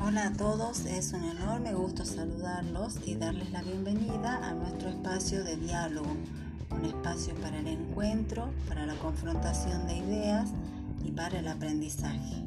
Hola a todos, es un enorme gusto saludarlos y darles la bienvenida a nuestro espacio de diálogo, un espacio para el encuentro, para la confrontación de ideas y para el aprendizaje.